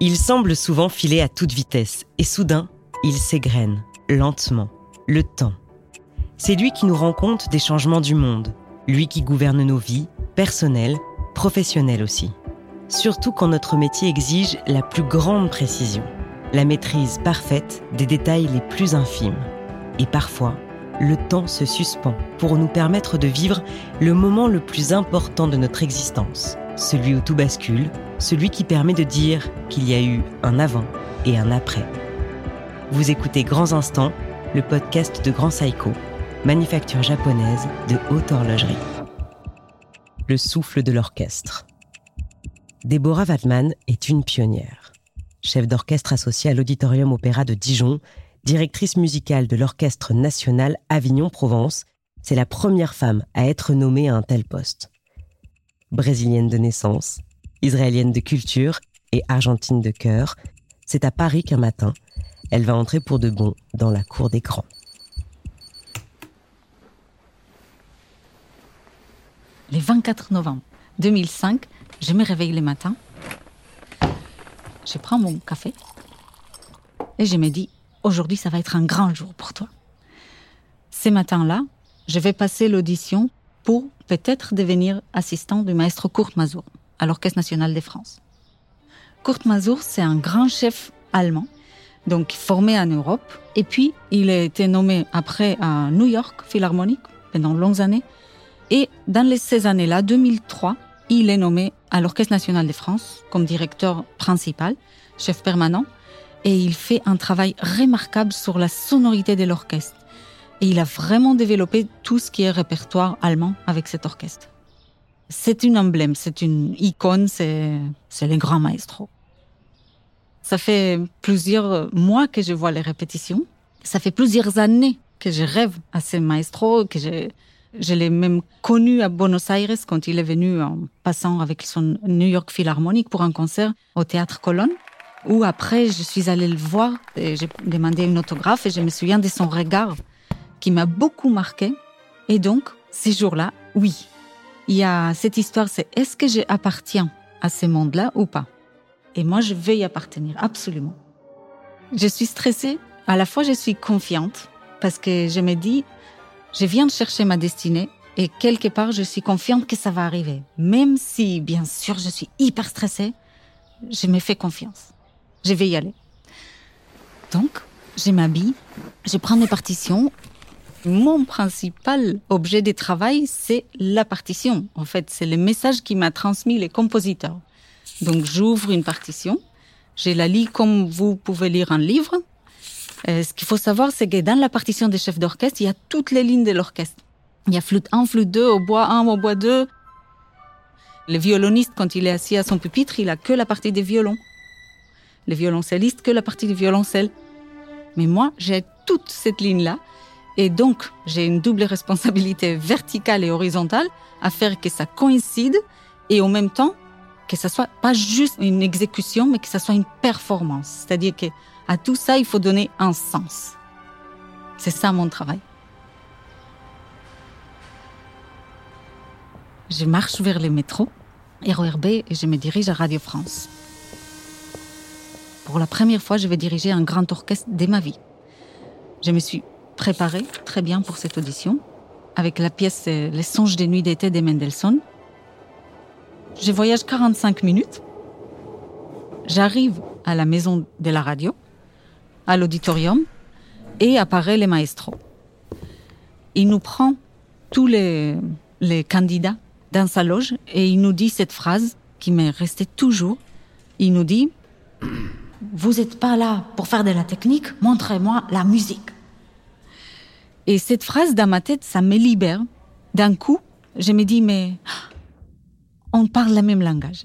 Il semble souvent filer à toute vitesse et soudain, il s'égrène, lentement, le temps. C'est lui qui nous rend compte des changements du monde, lui qui gouverne nos vies, personnelles, professionnelles aussi. Surtout quand notre métier exige la plus grande précision, la maîtrise parfaite des détails les plus infimes. Et parfois, le temps se suspend pour nous permettre de vivre le moment le plus important de notre existence, celui où tout bascule, celui qui permet de dire qu'il y a eu un avant et un après. Vous écoutez Grands Instants, le podcast de Grand Saiko, manufacture japonaise de haute horlogerie. Le souffle de l'orchestre. Déborah Waldman est une pionnière. Chef d'orchestre associée à l'Auditorium Opéra de Dijon, directrice musicale de l'Orchestre national Avignon-Provence, c'est la première femme à être nommée à un tel poste. Brésilienne de naissance, israélienne de culture et argentine de cœur, c'est à Paris qu'un matin, elle va entrer pour de bon dans la cour des grands. Le 24 novembre 2005, je me réveille le matin, je prends mon café et je me dis, aujourd'hui ça va être un grand jour pour toi. Ce matin-là, je vais passer l'audition pour peut-être devenir assistant du maestro Kurt Mazur à l'Orchestre national de France. Kurt Mazur, c'est un grand chef allemand, donc formé en Europe, et puis il a été nommé après à New York Philharmonic pendant longues années, et dans les, ces années-là, 2003, il est nommé à l'Orchestre national de France comme directeur principal, chef permanent, et il fait un travail remarquable sur la sonorité de l'orchestre. Et il a vraiment développé tout ce qui est répertoire allemand avec cet orchestre. C'est une emblème, c'est une icône, c'est, les grands maestros. Ça fait plusieurs mois que je vois les répétitions. Ça fait plusieurs années que je rêve à ces maestros, que je, je l'ai même connu à Buenos Aires quand il est venu en passant avec son New York Philharmonic pour un concert au Théâtre Colonne. Où après, je suis allée le voir et j'ai demandé une autographe et je me souviens de son regard qui m'a beaucoup marqué. Et donc, ces jours-là, oui, il y a cette histoire, c'est est-ce que j'appartiens à ce monde-là ou pas? Et moi, je vais y appartenir, absolument. Je suis stressée, à la fois je suis confiante parce que je me dis, je viens de chercher ma destinée et quelque part, je suis confiante que ça va arriver. Même si, bien sûr, je suis hyper stressée, je me fais confiance. Je vais y aller. Donc, je m'habille, je prends mes partitions. Mon principal objet de travail, c'est la partition. En fait, c'est le message qui m'a transmis les compositeurs. Donc, j'ouvre une partition, je la lis comme vous pouvez lire un livre, euh, ce qu'il faut savoir, c'est que dans la partition des chefs d'orchestre, il y a toutes les lignes de l'orchestre. Il y a flûte 1, flûte 2, au bois 1, au bois 2. Le violoniste, quand il est assis à son pupitre, il a que la partie des violons. Le violoncelliste, que la partie du violoncelle. Mais moi, j'ai toute cette ligne-là. Et donc, j'ai une double responsabilité verticale et horizontale à faire que ça coïncide et en même temps que ça soit pas juste une exécution, mais que ça soit une performance. C'est-à-dire que à tout ça, il faut donner un sens. C'est ça mon travail. Je marche vers le métro, RERB, et je me dirige à Radio France. Pour la première fois, je vais diriger un grand orchestre de ma vie. Je me suis préparée très bien pour cette audition, avec la pièce Les songes des nuits d'été de Mendelssohn. Je voyage 45 minutes. J'arrive à la maison de la radio à l'auditorium et apparaît le maestro. Il nous prend tous les, les candidats dans sa loge et il nous dit cette phrase qui m'est restée toujours. Il nous dit Vous n'êtes pas là pour faire de la technique, montrez-moi la musique. Et cette phrase dans ma tête, ça me libère. D'un coup, je me dis Mais on parle le même langage,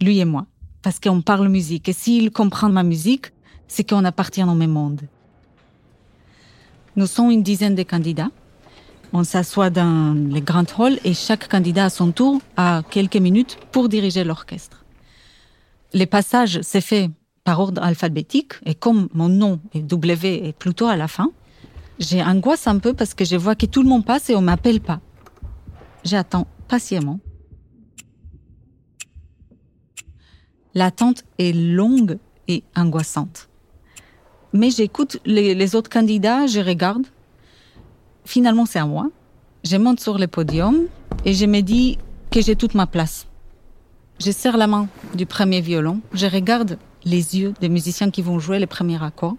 lui et moi, parce qu'on parle musique. Et s'il comprend ma musique, c'est qu'on appartient au même monde. Nous sommes une dizaine de candidats. On s'assoit dans les grands halls et chaque candidat à son tour a quelques minutes pour diriger l'orchestre. Les passages s'est fait par ordre alphabétique et comme mon nom est W et plutôt à la fin, j'ai angoisse un peu parce que je vois que tout le monde passe et on m'appelle pas. J'attends patiemment. L'attente est longue et angoissante. Mais j'écoute les, autres candidats, je regarde. Finalement, c'est à moi. Je monte sur le podium et je me dis que j'ai toute ma place. Je serre la main du premier violon, je regarde les yeux des musiciens qui vont jouer les premiers accords.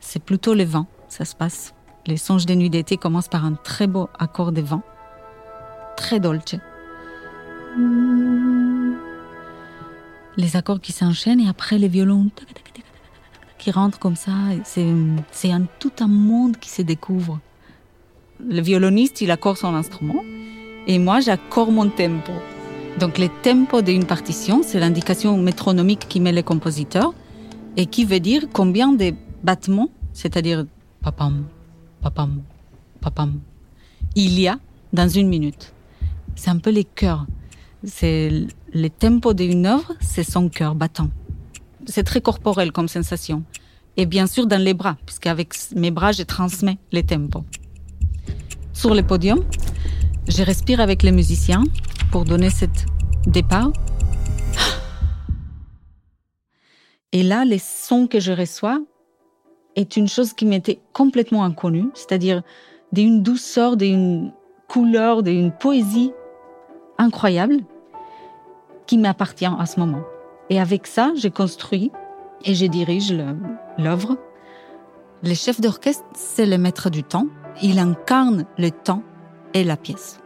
C'est plutôt le vent, ça se passe. Les songes des nuits d'été commencent par un très beau accord de vent, très dolce. Les accords qui s'enchaînent et après les violons qui rentrent comme ça. C'est, un, tout un monde qui se découvre. Le violoniste, il accorde son instrument et moi, j'accorde mon tempo. Donc, le tempo d'une partition, c'est l'indication métronomique qui met le compositeur et qui veut dire combien de battements, c'est-à-dire papam, papam, papam, il y a dans une minute. C'est un peu les cœurs. C'est le tempo d'une œuvre, c'est son cœur battant. C'est très corporel comme sensation. Et bien sûr dans les bras, puisqu'avec mes bras, je transmets les tempos. Sur le podium, je respire avec les musiciens pour donner cet départ. Et là, les sons que je reçois est une chose qui m'était complètement inconnue, c'est-à-dire d'une douceur, d'une couleur, d'une poésie incroyable qui m'appartient à ce moment. Et avec ça, j'ai construit et je dirige l'œuvre. Le chef d'orchestre, c'est le maître du temps. Il incarne le temps et la pièce.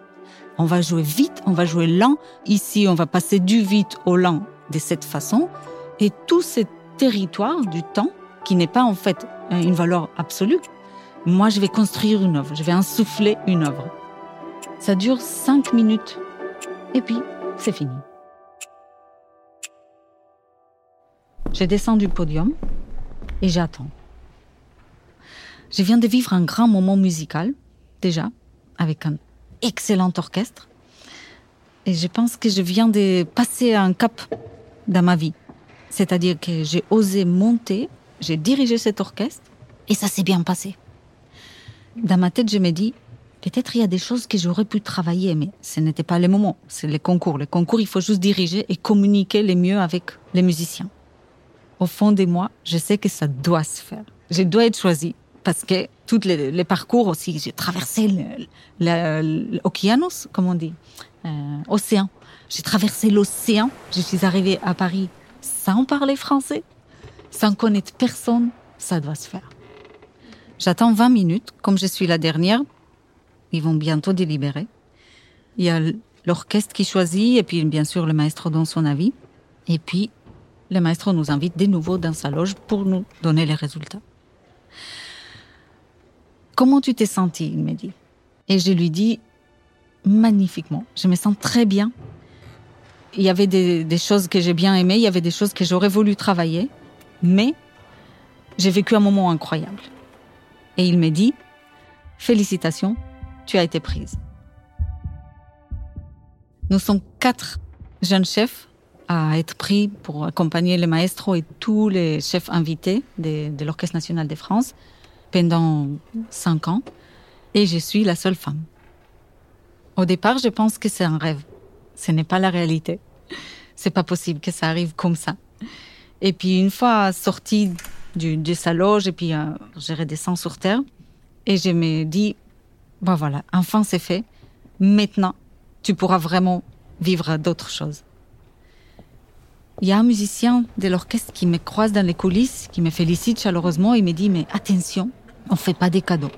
On va jouer vite, on va jouer lent. Ici, on va passer du vite au lent de cette façon. Et tout ce territoire du temps, qui n'est pas en fait une valeur absolue, moi, je vais construire une œuvre, je vais insouffler une œuvre. Ça dure cinq minutes. Et puis, c'est fini. Je descends du podium et j'attends. Je viens de vivre un grand moment musical, déjà, avec un excellent orchestre. Et je pense que je viens de passer un cap dans ma vie. C'est-à-dire que j'ai osé monter, j'ai dirigé cet orchestre et ça s'est bien passé. Dans ma tête, je me dis, peut-être il y a des choses que j'aurais pu travailler, mais ce n'était pas le moment. C'est les concours. Les concours, il faut juste diriger et communiquer le mieux avec les musiciens. Au fond de moi, je sais que ça doit se faire. Je dois être choisi parce que tous les, parcours aussi, j'ai traversé l'océanus, comme on dit, euh, océan. J'ai traversé l'océan. Je suis arrivée à Paris sans parler français, sans connaître personne. Ça doit se faire. J'attends 20 minutes, comme je suis la dernière. Ils vont bientôt délibérer. Il y a l'orchestre qui choisit, et puis bien sûr le maestro donne son avis. Et puis le maestro nous invite de nouveau dans sa loge pour nous donner les résultats. Comment tu t'es senti Il me dit. Et je lui dis magnifiquement. Je me sens très bien. Il y avait des, des choses que j'ai bien aimées, il y avait des choses que j'aurais voulu travailler, mais j'ai vécu un moment incroyable. Et il me dit Félicitations, tu as été prise. Nous sommes quatre jeunes chefs à être pris pour accompagner les maestros et tous les chefs invités de, de l'Orchestre national de France pendant cinq ans et je suis la seule femme. Au départ, je pense que c'est un rêve. Ce n'est pas la réalité. C'est pas possible que ça arrive comme ça. Et puis une fois sortie du, de sa loge et puis euh, je redescends sur terre et je me dis bon voilà, enfin c'est fait. Maintenant, tu pourras vraiment vivre d'autres choses. Il y a un musicien de l'orchestre qui me croise dans les coulisses, qui me félicite chaleureusement et me dit mais attention, on fait pas des cadeaux.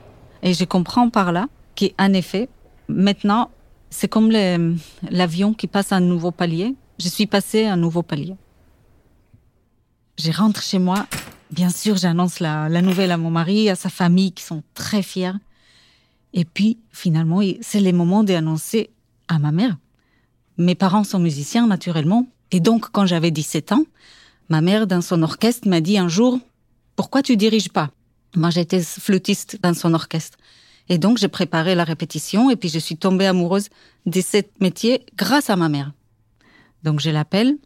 Et je comprends par là qu'en effet, maintenant, c'est comme l'avion qui passe un nouveau palier. Je suis passé à un nouveau palier. Je rentre chez moi. Bien sûr, j'annonce la, nouvelle à mon mari, à sa famille, qui sont très fiers. Et puis, finalement, c'est le moment d'annoncer à ma mère. Mes parents sont musiciens, naturellement. Et donc, quand j'avais 17 ans, ma mère, dans son orchestre, m'a dit un jour, pourquoi tu diriges pas? Moi, j'étais flûtiste dans son orchestre. Et donc, j'ai préparé la répétition et puis je suis tombée amoureuse de ce métier grâce à ma mère. Donc, je l'appelle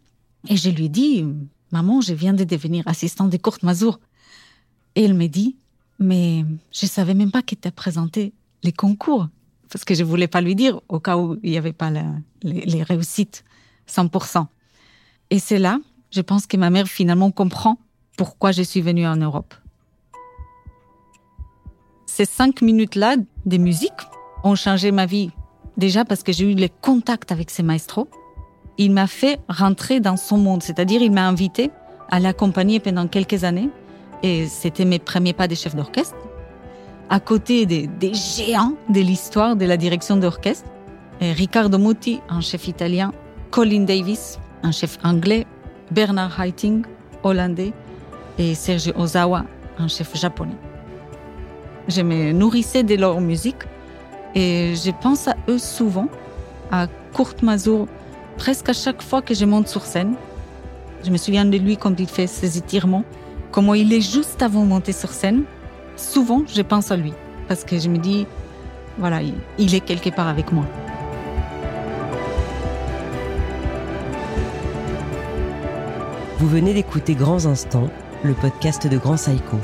et je lui dis, maman, je viens de devenir assistante de Courte Mazour. Et elle me dit, mais je savais même pas tu as présenté les concours. Parce que je voulais pas lui dire au cas où il n'y avait pas les, les réussites 100%. Et c'est là je pense que ma mère finalement comprend pourquoi je suis venue en Europe. Ces cinq minutes-là de musique ont changé ma vie. Déjà parce que j'ai eu les contacts avec ces maestros. Il m'a fait rentrer dans son monde, c'est-à-dire il m'a invité à l'accompagner pendant quelques années. Et c'était mes premiers pas de chef d'orchestre. À côté des, géants de l'histoire de la direction d'orchestre, Riccardo Muti, un chef italien, Colin Davis, un chef anglais, Bernard Haitink, hollandais, et Sergio Ozawa, un chef japonais. Je me nourrissais de leur musique et je pense à eux souvent, à Kurt Mazur, presque à chaque fois que je monte sur scène. Je me souviens de lui quand il fait ses étirements, comment il est juste avant de monter sur scène. Souvent, je pense à lui parce que je me dis, voilà, il est quelque part avec moi. Vous venez d'écouter Grands Instants, le podcast de Grand Saïko.